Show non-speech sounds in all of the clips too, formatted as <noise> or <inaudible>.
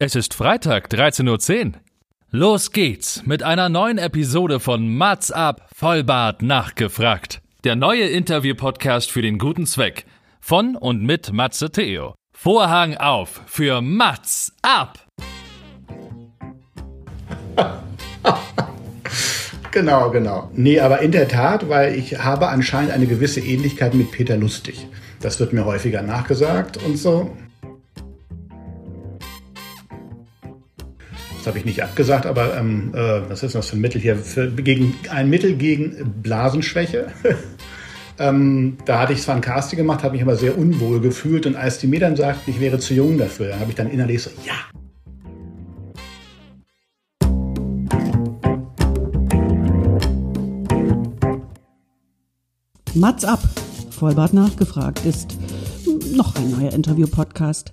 Es ist Freitag, 13.10 Uhr. Los geht's mit einer neuen Episode von Mats ab, Vollbart nachgefragt. Der neue Interview-Podcast für den guten Zweck. Von und mit Matze Theo. Vorhang auf für Mats ab! <laughs> Genau, genau. Nee, aber in der Tat, weil ich habe anscheinend eine gewisse Ähnlichkeit mit Peter Lustig. Das wird mir häufiger nachgesagt und so. Habe ich nicht abgesagt, aber ähm, äh, was ist das für ein Mittel hier? Für, gegen, ein Mittel gegen Blasenschwäche. <laughs> ähm, da hatte ich zwar ein Casting gemacht, habe mich aber sehr unwohl gefühlt und als die mir dann sagten, ich wäre zu jung dafür, habe ich dann innerlich so, ja, Mats ab, Vollbart nachgefragt ist noch ein neuer Interview-Podcast.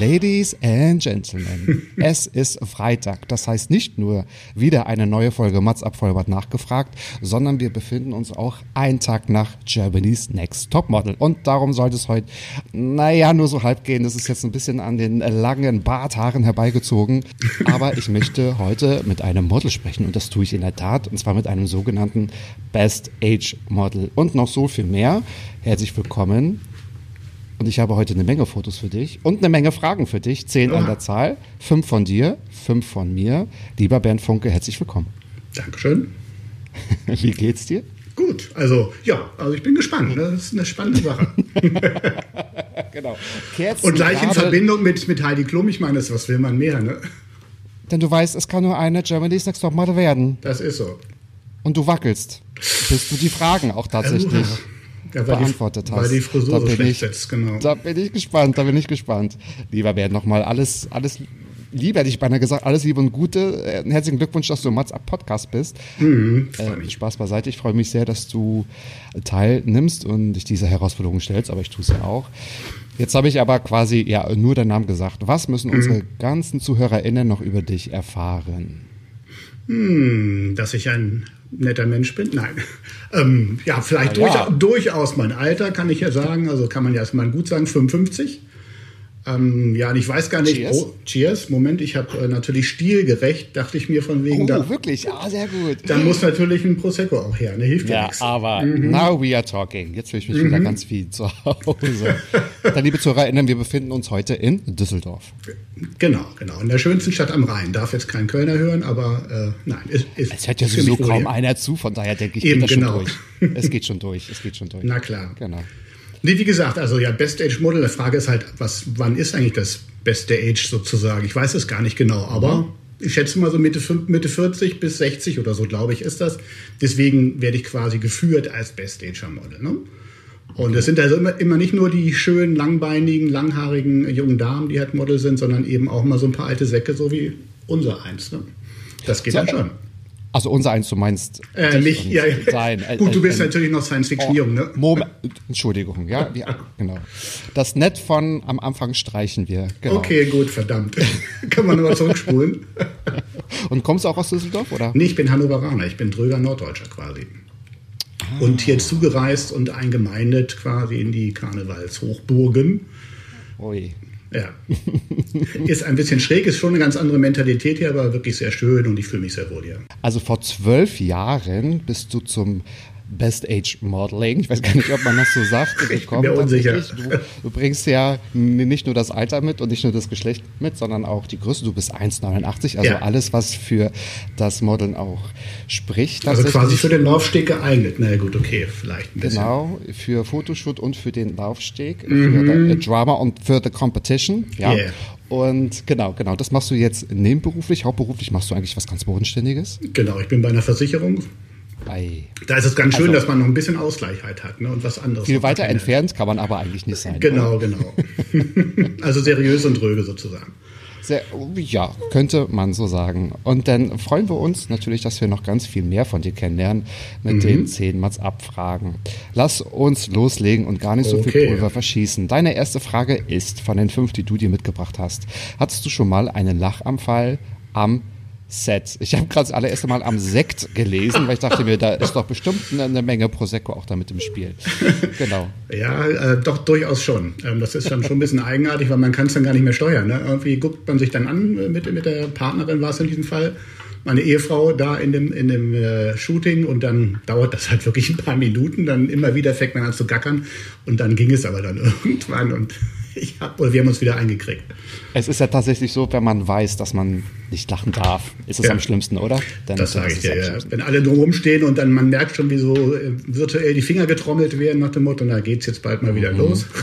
Ladies and Gentlemen, <laughs> es ist Freitag. Das heißt nicht nur wieder eine neue Folge Mats ab Vollbart nachgefragt, sondern wir befinden uns auch einen Tag nach Germany's Next Topmodel. Und darum sollte es heute, naja, nur so halb gehen. Das ist jetzt ein bisschen an den langen Barthaaren herbeigezogen. Aber ich möchte heute mit einem Model sprechen und das tue ich in der Tat. Und zwar mit einem sogenannten Best Age Model. Und noch so viel mehr. Herzlich willkommen und ich habe heute eine Menge Fotos für dich und eine Menge Fragen für dich. Zehn an der Zahl. Fünf von dir, fünf von mir. Lieber Bernd Funke, herzlich willkommen. Dankeschön. <laughs> Wie geht's dir? Gut, also ja, also ich bin gespannt. Ne? Das ist eine spannende Sache. <laughs> genau. Und gleich in Verbindung mit, mit Heidi Klum, ich meine, was will man mehr, ne? Denn du weißt, es kann nur eine Germany's Next Topmodel werden. Das ist so. Und du wackelst, bis du die Fragen auch tatsächlich ja, beantwortet die, hast. Weil die Frisur da so bin schlecht ich, sitzt, genau. Da bin ich gespannt, da bin ich gespannt. Lieber Bernd, nochmal alles, alles Liebe, hätte ich beinahe gesagt, alles Liebe und Gute. Äh, Herzlichen Glückwunsch, dass du im Mats Podcast bist. Mhm, äh, Spaß beiseite. Ich freue mich sehr, dass du teilnimmst und dich dieser Herausforderung stellst, aber ich tue es ja auch. Jetzt habe ich aber quasi ja nur deinen Namen gesagt. Was müssen Mhm. unsere ganzen ZuhörerInnen noch über dich erfahren? Hm, dass ich ein netter Mensch bin? Nein. <laughs> Ähm, ja, vielleicht ja. durchaus, durchaus mein Alter, kann ich ja sagen. Also kann man ja erstmal gut sagen, 55. Ähm, ja, und ich weiß gar nicht. Cheers. Oh, cheers. Moment, ich habe äh, natürlich stilgerecht, dachte ich mir von wegen. Oh, da, wirklich? Ah, sehr gut. dann muss natürlich ein Prosecco auch her, ne? Hilft ja, Ja, nichts. aber now we are talking. Jetzt fühle ich mich wieder ganz viel zu Hause. Dann, liebe ZuhörerInnen, wir befinden uns heute in Düsseldorf. Genau, genau. In der schönsten Stadt am Rhein. Darf jetzt kein Kölner hören, aber äh, nein. Ist, ist, Es hört ja sowieso kaum einer zu, von daher denke ich, Eben, geht das genau. schon durch. Es geht schon durch, es geht schon <laughs> durch. Na klar. Genau. Nee, wie gesagt, also ja, Best Age Model, die Frage ist halt, was, wann ist eigentlich das beste Age sozusagen? Ich weiß es gar nicht genau, aber Mhm. ich schätze mal so Mitte, Mitte 40 bis 60 oder so, glaube ich, ist das. Deswegen werde ich quasi geführt als Best Ager Model. Ne? Und es sind also immer, immer nicht nur die schönen, langbeinigen, langhaarigen jungen Damen, die halt Model sind, sondern eben auch mal so ein paar alte Säcke, so wie unser eins. Ne? Das geht So, dann schon. Also unser eins, du meinst Äh, mich, ja, ja. sein. Äh, Gut, du bist äh, natürlich noch Science Fiction oh, jung, ne? Moment, Entschuldigung, ja, wir, genau. Das Nett von am Anfang streichen wir. Genau. Okay, gut, verdammt. <laughs> Kann man nochmal zurückspulen? <laughs> Und kommst du auch aus Düsseldorf, oder? Nee, ich bin Hannoveraner, ich bin Dröger Norddeutscher quasi. Und hier zugereist und eingemeindet quasi in die Karnevalshochburgen. Ui. Ja. <laughs> ist ein bisschen schräg, ist schon eine ganz andere Mentalität hier, aber wirklich sehr schön und ich fühle mich sehr wohl hier. Also vor zwölf Jahren bist du zum Best Age Modeling. Ich weiß gar nicht, ob man das so sagt. Ich bin mir unsicher. Du, du bringst ja nicht nur das Alter mit und nicht nur das Geschlecht mit, sondern auch die Größe. Du bist 1,89, also Ja. alles, was für das Modeln auch spricht. Also quasi für den Laufsteg geeignet. Na gut, okay, vielleicht ein bisschen. Genau, für Fotoshoot und für den Laufsteg, Mhm. für the Drama und für the Competition. Ja. Yeah. Und genau, genau, das machst du jetzt nebenberuflich. Hauptberuflich machst du eigentlich was ganz Bodenständiges. Genau, ich bin bei einer Versicherung. Ei. Da ist es ganz schön, Also- dass man noch ein bisschen Ausgleichheit hat ne? und was anderes. Viel weiter entfernt kann man aber eigentlich nicht sein. Genau, genau. <laughs> also seriös und dröge sozusagen. Sehr, ja, könnte man so sagen. Und dann freuen wir uns natürlich, dass wir noch ganz viel mehr von dir kennenlernen mit Mhm. den zehn Mats-Abfragen. Lass uns loslegen und gar nicht so viel Okay. Pulver verschießen. Deine erste Frage ist von den fünf, die du dir mitgebracht hast. Hattest du schon mal einen Lachanfall am Set? Ich habe gerade das allererste Mal am Sekt gelesen, weil ich dachte mir, da ist doch bestimmt eine, Menge Prosecco auch da mit im Spiel. Genau. Ja, äh, doch durchaus schon. Ähm, das ist dann schon ein bisschen eigenartig, weil man kann es dann gar nicht mehr steuern. Ne? Irgendwie guckt man sich dann an äh, mit, mit der Partnerin, war es in diesem Fall, meine Ehefrau da in dem, in dem äh, Shooting und dann dauert das halt wirklich ein paar Minuten, dann immer wieder fängt man an zu gackern und dann ging es aber dann <laughs> irgendwann und ich hab, oder wir haben uns wieder eingekriegt. Es ist ja tatsächlich so, wenn man weiß, dass man nicht lachen darf, ist es Ja. am schlimmsten, oder? Dann Das sage ich dir, ja. Wenn alle drumherum stehen und dann man merkt schon, wie so äh, virtuell die Finger getrommelt werden nach dem Motto, na geht's jetzt bald mal wieder Mhm. los. <laughs>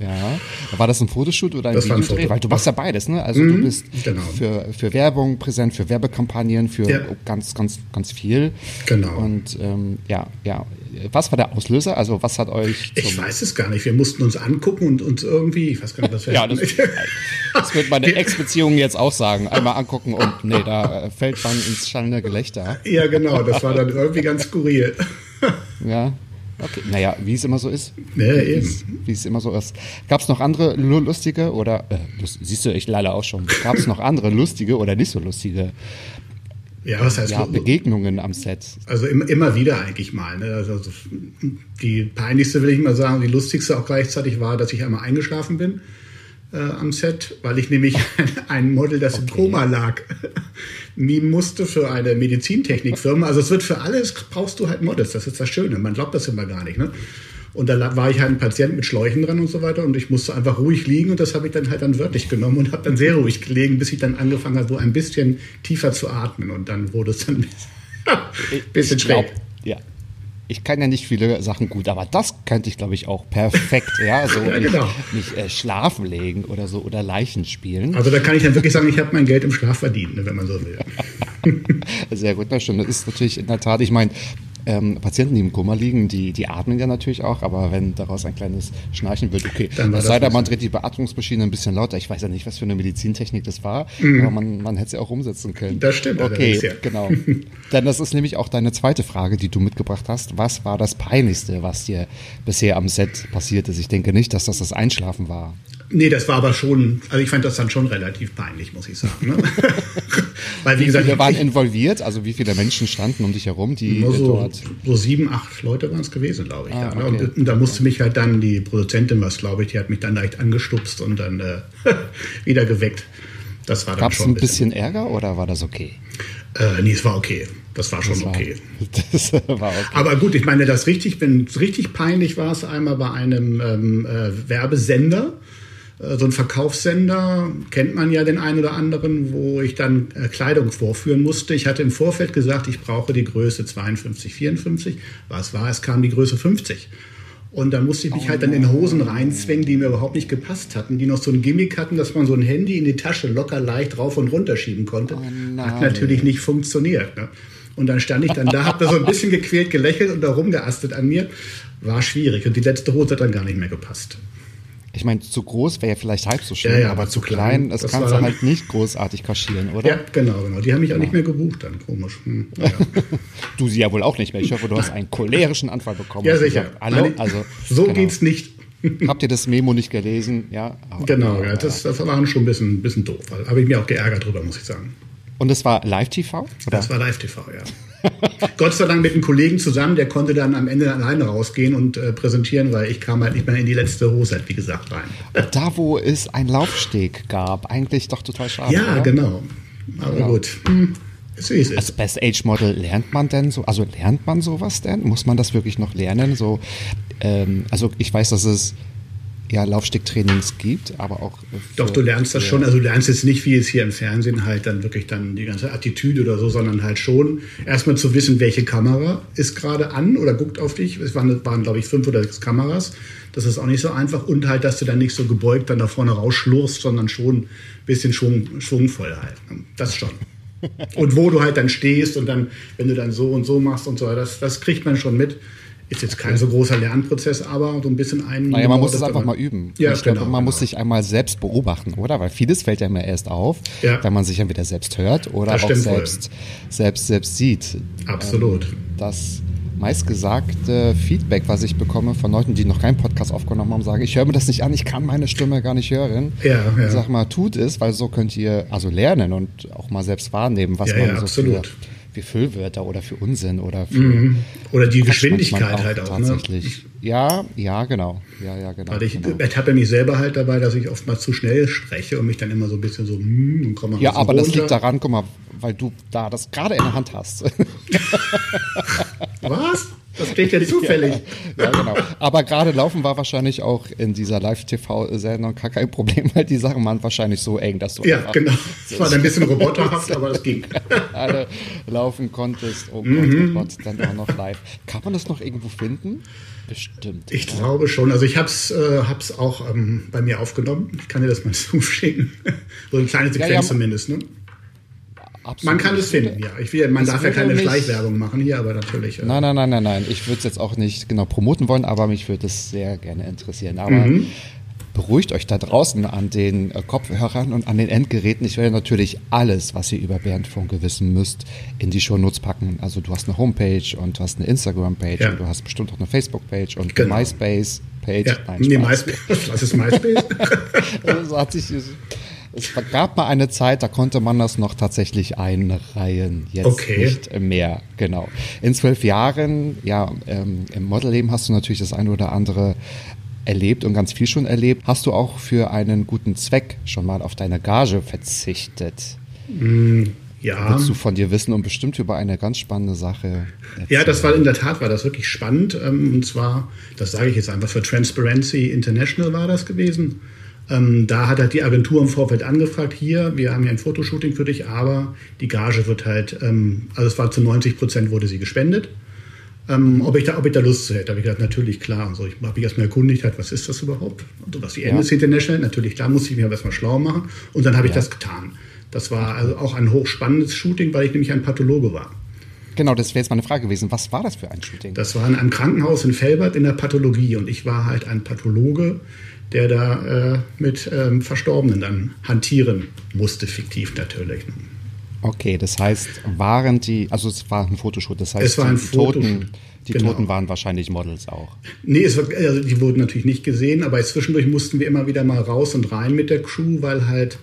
Ja. War das ein Fotoshoot oder ein Das war ein Videodreh? Foto. Weil du machst ja beides, ne? Also du bist genau. für, für Werbung präsent, für Werbekampagnen, für Ja. ganz, ganz, ganz viel. Genau. Und ähm, ja, ja. Was war der Auslöser? Also was hat euch Ich weiß es gar nicht. Wir mussten uns angucken und uns irgendwie, ich weiß gar nicht, was wir Ja, das, <laughs> das wird meine Ex-Beziehung jetzt auch sagen. Einmal angucken und nee, da äh, fällt man ins schallende Gelächter. Ja, genau, das war dann irgendwie ganz skurril. <laughs> Ja. Okay. Naja, wie es immer so ist. Ja, Wie eben. es- Wie es immer so ist. Gab es noch andere lu- lustige oder, äh, siehst du, ich leider auch schon, gab es noch andere lustige oder nicht so lustige Ja, was heißt ja, Begegnungen am Set? Also immer, immer wieder eigentlich mal. Ne? Also, also die peinlichste will ich mal sagen, die lustigste auch gleichzeitig war, dass ich einmal eingeschlafen bin äh, am Set, weil ich nämlich <laughs> ein Model, das im Koma lag, <laughs> mimen musste für eine Medizintechnikfirma. Also es wird für alles, brauchst du halt Models, das ist das Schöne. Man glaubt das immer gar nicht. Ne? Und da war ich halt ein Patient mit Schläuchen dran und so weiter und ich musste einfach ruhig liegen und das habe ich dann halt dann wörtlich genommen und habe dann sehr ruhig gelegen, bis ich dann angefangen habe, so ein bisschen tiefer zu atmen und dann wurde es dann <laughs> ein bisschen ich glaub, schräg. ja. Ich kann ja nicht viele Sachen gut, aber das könnte ich, glaube ich, auch perfekt. Ja, so <laughs> Ja, nicht, genau. nicht äh, schlafen legen oder so oder Leichen spielen. Also da kann ich dann wirklich sagen, ich habe mein Geld im Schlaf verdient, ne, wenn man so will. <laughs> Sehr gut, das stimmt. Das ist natürlich in der Tat, ich meine, ähm, Patienten, die im Koma liegen, die, die atmen ja natürlich auch, aber wenn daraus ein kleines Schnarchen wird, okay. Dann das sei denn, man dreht die Beatmungsmaschine ein bisschen lauter. Ich weiß ja nicht, was für eine Medizintechnik das war, aber man, man hätte sie auch umsetzen können. Mhm. Das stimmt Okay, ja. genau. <laughs> Denn das ist nämlich auch deine zweite Frage, die du mitgebracht hast. Was war das Peinlichste, was dir bisher am Set passiert ist? Ich denke nicht, dass das das Einschlafen war. Nee, das war aber schon, also ich fand das dann schon relativ peinlich, muss ich sagen. Ne? <laughs> Weil wie Wie gesagt, viele waren ich, involviert? Also wie viele Menschen standen um dich herum, die nur so, dort so sieben, acht Leute waren es gewesen, glaube ich. Ah, ja, ne? okay. und, und da musste mich halt dann die Produzentin, was glaube ich, die hat mich dann leicht angestupst und dann äh, <laughs> wieder geweckt. Das war dann Gab es schon ein bisschen Ärger oder war das okay? Äh, nee, es war okay. Das war schon Das war- okay. <laughs> Das war okay. Aber gut, ich meine, das richtig, wenn richtig peinlich war, es einmal bei einem ähm, äh, Werbesender, so ein Verkaufssender, kennt man ja den einen oder anderen, wo ich dann äh, Kleidung vorführen musste. Ich hatte im Vorfeld gesagt, ich brauche die Größe 52, 54. Was war? Es kam die Größe 50. Und dann musste ich mich halt dann in Hosen reinzwängen, die mir überhaupt nicht gepasst hatten, die noch so ein Gimmick hatten, dass man so ein Handy in die Tasche locker leicht rauf und runter schieben konnte. Hat natürlich nicht funktioniert. Ne? Und dann stand ich dann da, hab da so ein bisschen gequält gelächelt und da rumgeastet an mir. War schwierig. Und die letzte Hose hat dann gar nicht mehr gepasst. Ich meine, zu groß wäre ja vielleicht halb so schön, Ja, ja, aber zu klein, klein, das, das kannst du dann- halt nicht großartig kaschieren, oder? Ja, genau, genau. Die haben mich auch nicht mehr gebucht dann. Komisch. Hm, <laughs> naja. Du sie ja wohl auch nicht mehr. Ich hoffe, du hast einen cholerischen Anfall bekommen. ja, Hast sicher. gesagt, Hallo, also so genau. geht's nicht. <laughs> Habt ihr das Memo nicht gelesen? Ja. Genau, ja, das, das war schon ein bisschen, ein bisschen doof. Habe ich mir auch geärgert drüber, muss ich sagen. Und es war Live-TV? Das war Live-TV, ja. Gott sei Dank mit einem Kollegen zusammen, der konnte dann am Ende alleine rausgehen und äh, präsentieren, weil ich kam halt nicht mehr in die letzte Hose, wie gesagt, rein. <laughs> Da, wo es einen Laufsteg gab. Eigentlich doch total schade. Ja, oder? genau. Aber gut, hm. Als Best Age Model lernt man denn so, also lernt man sowas denn? Muss man das wirklich noch lernen? So, ähm, also ich weiß, dass es ja Laufstegtrainings gibt, aber auch. äh, Doch, du lernst das schon. Also du lernst jetzt nicht, wie es hier im Fernsehen halt dann wirklich dann die ganze Attitüde oder so, sondern halt schon erstmal zu wissen, welche Kamera ist gerade an oder guckt auf dich. Es waren, waren glaube ich, fünf oder sechs Kameras. Das ist auch nicht so einfach. Und halt, dass du dann nicht so gebeugt dann da vorne rausschlurfst, sondern schon ein bisschen schwung, schwungvoll halt. Das schon. <laughs> Und wo du halt dann stehst und dann, wenn du dann so und so machst und so, das, das kriegt man schon mit. Ist jetzt kein so großer Lernprozess, aber so ein bisschen ein. Naja, man muss es einfach mal üben. Ja, ich genau, glaube, man genau. muss sich einmal selbst beobachten, oder? Weil vieles fällt ja immer erst auf, Ja. wenn man sich entweder selbst hört oder Das auch selbst, selbst, selbst sieht. Absolut. Ähm, das meistgesagte Feedback, was ich bekomme von Leuten, die noch keinen Podcast aufgenommen haben, sagen, ich höre mir das nicht an, ich kann meine Stimme gar nicht hören. Ja, ja. Sag mal, tut es, weil so könnt ihr also lernen und auch mal selbst wahrnehmen, was Ja, man ja, so absolut. für, für Füllwörter oder für Unsinn oder für Oder die Geschwindigkeit manchmal halt auch. Ne? Tatsächlich. Ja, ja, genau. Ja, ja, genau. Weil ich genau. ertappe mich selber halt dabei, dass ich oftmals zu schnell spreche und mich dann immer so ein bisschen so, hm, und komme Ja, aber das runter. liegt daran, guck mal, weil du da das gerade in der Hand hast. <laughs> Was? Das steht <laughs> ja zufällig. ja, genau. Aber gerade laufen war wahrscheinlich auch in dieser Live-TV-Sendung kein Problem, weil die Sachen waren wahrscheinlich so eng, dass du Ja, genau. <laughs> Es war ein bisschen roboterhaft, aber es ging. <laughs> alle laufen konntest. Oh Gott, Mhm. oh Gott, dann auch noch live. Kann man das noch irgendwo finden? Bestimmt. Ich glaube schon. Also ich habe es äh, hab's auch ähm, bei mir aufgenommen. Ich kann dir das mal zuschicken. so eine kleine Sequenz ja, zumindest. Ne? Absolut. Man kann es finden, ja. Ich will, man Das darf ja keine mich- Schleichwerbung machen hier, aber natürlich. Äh, Nein, nein, nein, nein, nein. Ich würde es jetzt auch nicht genau promoten wollen, aber mich würde es sehr gerne interessieren. Aber Mhm. beruhigt euch da draußen an den äh, Kopfhörern und an den Endgeräten. Ich werde natürlich alles, was ihr über Bernd Funke wissen müsst, in die Shownotes packen. Also du hast eine Homepage und du hast eine Instagram-Page Ja. und du hast bestimmt auch eine Facebook-Page und Genau. eine MySpace-Page. ja. Nein, nee. MySpace. <laughs> Was ist MySpace? Also <laughs> so hat sich, es gab mal eine Zeit, da konnte man das noch tatsächlich einreihen. Jetzt Okay. nicht mehr, genau. In zwölf Jahren, ja, ähm, im Modelleben hast du natürlich das eine oder andere erlebt und ganz viel schon erlebt. Hast du auch für einen guten Zweck schon mal auf deine Gage verzichtet? ja. Willst du von dir wissen und bestimmt über eine ganz spannende Sache Ja, das war in der Tat, war das wirklich spannend. Ähm, Und zwar, das sage ich jetzt einfach, für Transparency International war das gewesen. Ähm, da hat halt die Agentur im Vorfeld angefragt, hier, wir haben ja ein Fotoshooting für dich, aber die Gage wird halt, ähm, also es war zu 90 Prozent wurde sie gespendet. Ähm, ob, ich da, ob ich da Lust zu hätte, habe ich gesagt, natürlich klar. Also ich habe mich erstmal erkundigt, halt, was ist das überhaupt? Also was die Amnesty International, natürlich klar, musste ich mir erstmal schlau machen. Und dann habe ich das getan. Das war also auch ein hochspannendes Shooting, weil ich nämlich ein Pathologe war. Genau, das wäre jetzt meine Frage gewesen. Was war das für ein Shooting? Das war in einem Krankenhaus in Felbert in der Pathologie und ich war halt ein Pathologe, der da äh, mit ähm, Verstorbenen dann hantieren musste, fiktiv natürlich. Okay, das heißt, waren die, also es war ein Fotoshoot, das heißt, Es war ein die, Toten, Fotoshoot, die genau. Toten waren wahrscheinlich Models auch. Nee, es war, also die wurden natürlich nicht gesehen, aber zwischendurch mussten wir immer wieder mal raus und rein mit der Crew, weil halt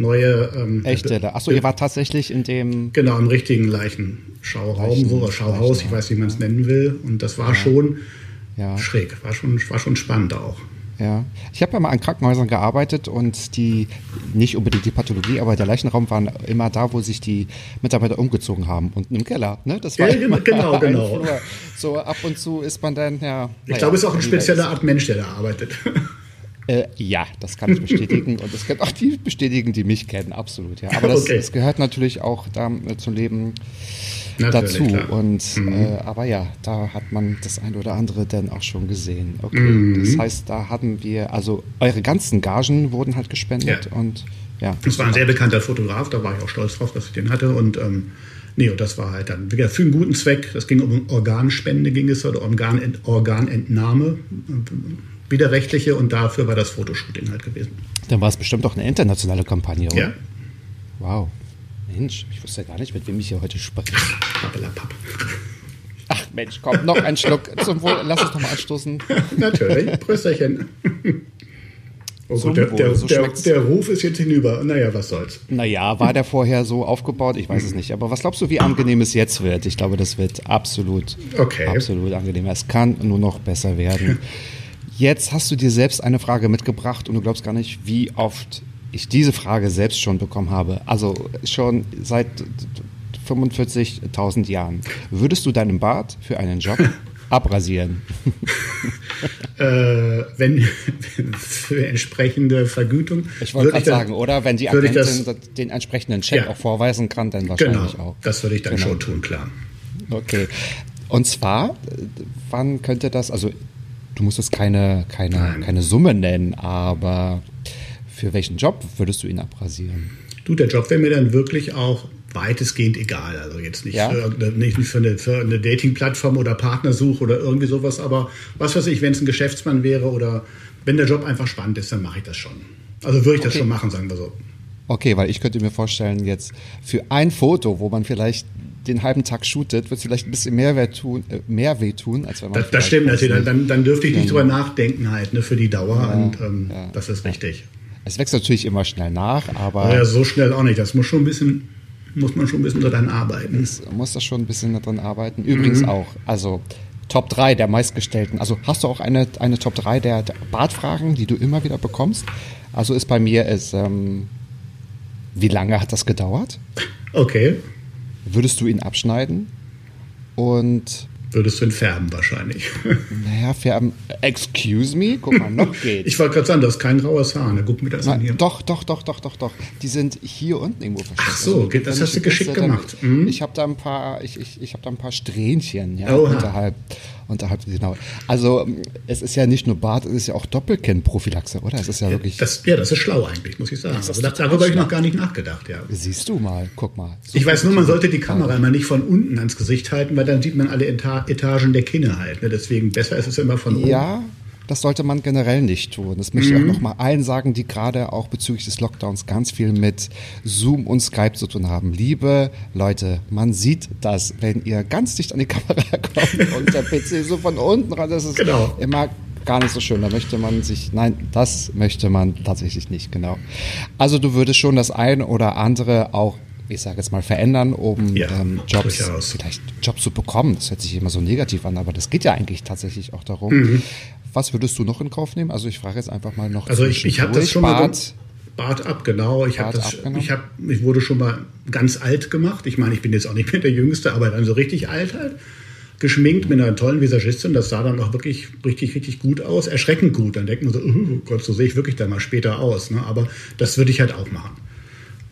neue... Ähm, Echte, achso, ihr wart tatsächlich in dem, Genau, im richtigen Leichenschauraum, Leichen- oder Schauhaus, ich weiß nicht, wie man es nennen will. Und das war schon Ja. schräg, war schon, war schon spannend auch. ja. Ich habe ja mal an Krankenhäusern gearbeitet und die, nicht unbedingt die Pathologie, aber der Leichenraum waren immer da, wo sich die Mitarbeiter umgezogen haben, unten im Keller, ne? Das war Ja, genau, immer genau, genau. <laughs> Flur. So ab und zu ist man dann, ja. Ich glaube, es ist auch eine spezielle Art Mensch, der da arbeitet. <laughs> Äh, ja, das kann ich bestätigen. Und es gibt auch die bestätigen, die mich kennen, absolut. Ja. Aber das, Okay. das gehört natürlich auch da, äh, zum Leben Natürlich, dazu. klar. Mhm. Und äh, aber ja, da hat man das ein oder andere dann auch schon gesehen. Okay. Mhm. Das heißt, da hatten wir, also eure ganzen Gagen wurden halt gespendet Ja. und ja. Das war ein sehr bekannter Fotograf, da war ich auch stolz drauf, dass ich den hatte. Und ähm, nee, und das war halt dann wieder für einen guten Zweck. Das ging um Organspende, ging es oder Organent Organentnahme, äh, widerrechtliche. Und dafür war das Fotoshooting halt gewesen. Dann war es bestimmt auch eine internationale Kampagne, oder? Ja, Wow. Mensch, ich wusste ja gar nicht, mit wem ich hier heute spreche. pappelapapp. Ach Mensch, komm, noch ein Schluck zum Wohl. Lass uns noch mal anstoßen. Natürlich, Prösterchen. Oh gut, der, der, so der, der Ruf ist jetzt hinüber. Naja, was soll's. Naja, war der vorher so aufgebaut? Ich weiß es nicht. Aber was glaubst du, wie angenehm es jetzt wird? Ich glaube, das wird absolut, Okay. absolut angenehm. Es kann nur noch besser werden. Jetzt hast du dir selbst eine Frage mitgebracht und du glaubst gar nicht, wie oft ich diese Frage selbst schon bekommen habe. Also schon seit 45.000 Jahren. Würdest du deinen Bart für einen Job <laughs> abrasieren? Äh, wenn <laughs> für entsprechende Vergütung. Ich wollte gerade sagen, oder wenn die Agentin das- den entsprechenden Check Ja. auch vorweisen kann, dann Genau, wahrscheinlich auch. das würde ich dann Genau. schon tun, klar. Okay. Und zwar, wann könnte das, also du musst es keine, keine, Nein. keine Summe nennen, aber für welchen Job würdest du ihn abrasieren? Du, der Job wäre mir dann wirklich auch weitestgehend egal. Also jetzt nicht, Ja? für, nicht für eine, für eine Dating-Plattform oder Partnersuche oder irgendwie sowas, aber was weiß ich, wenn es ein Geschäftsmann wäre oder wenn der Job einfach spannend ist, dann mache ich das schon. Also würde ich das Okay. schon machen, sagen wir so. Okay, weil ich könnte mir vorstellen, jetzt für ein Foto, wo man vielleicht den halben Tag shootet, wird es vielleicht ein bisschen mehr weh tun, äh, mehr weh tun als wenn man. Das, das stimmt natürlich. Dann, dann dürfte ich nicht drüber nachdenken halt, ne, für die Dauer. Ja, und ähm, ja, das ist richtig. Es wächst natürlich immer schnell nach, aber Aber ja, so schnell auch nicht. Das muss schon ein bisschen, muss man schon ein bisschen daran arbeiten. es muss da schon ein bisschen daran arbeiten. Mhm. Übrigens auch, also Top 3 der meistgestellten. Also hast du auch eine, eine Top 3 der, der Bartfragen, die du immer wieder bekommst? Also ist bei mir ist, ähm, wie lange hat das gedauert? Okay. Würdest du ihn abschneiden? Und Würdest du ihn färben wahrscheinlich. <laughs> naja, färben. Excuse me? Guck mal, noch <laughs> geht's. Ich wollte gerade sagen, das ist kein graues Haar. Ne? Guck mir das an hier. Doch, doch, doch, doch, doch, doch. Die sind hier unten irgendwo versteckt. Ach so, okay, das hast du geschickt wüsste, dann- gemacht. Mhm. Ich habe da ein paar, ich, ich, ich habe da ein paar Strähnchen, ja, Oha. unterhalb, unterhalb genau. Also es ist ja nicht nur Bart, es ist ja auch Doppelkinn-Prophylaxe, oder? Es ist ja wirklich. Das, ja, das ist schlau eigentlich, muss ich sagen. Also, das, total darüber habe ich noch gar nicht nachgedacht, ja. Siehst du mal, guck mal. So Ich weiß nur, man sollte die Kamera immer nicht von unten ans Gesicht halten, weil dann sieht man alle Eta Etagen der Kinne halt. Ne? Deswegen besser ist es immer von oben. Ja, das sollte man generell nicht tun. Das möchte ich auch noch mal allen sagen, die gerade auch bezüglich des Lockdowns ganz viel mit Zoom und Skype zu tun haben. Liebe Leute, man sieht das, wenn ihr ganz dicht an die <laughs> Kamera kommt und der PC so von unten ran, das ist Genau. immer gar nicht so schön. Da möchte man sich, nein, das möchte man tatsächlich nicht, genau. Also du würdest schon das ein oder andere auch ich sage jetzt mal, verändern, um Ja, ähm, Jobs, durchaus. vielleicht Jobs zu bekommen. Das hört sich immer so negativ an, aber das geht ja eigentlich tatsächlich auch darum. Mhm. Was würdest du noch in Kauf nehmen? Also ich frage jetzt einfach mal noch. Also ich, ich habe das schon mal Bart. Bart ab, genau. Ich habe Bart das, ich habe, ich wurde schon mal ganz alt gemacht. Ich meine, ich bin jetzt auch nicht mehr der Jüngste, aber dann so richtig alt halt. Geschminkt mit einer tollen Visagistin, das sah dann auch wirklich richtig, richtig gut aus, erschreckend gut. Dann denkt man so, oh Gott, so sehe ich wirklich dann mal später aus. Ne? Aber das würde ich halt auch machen.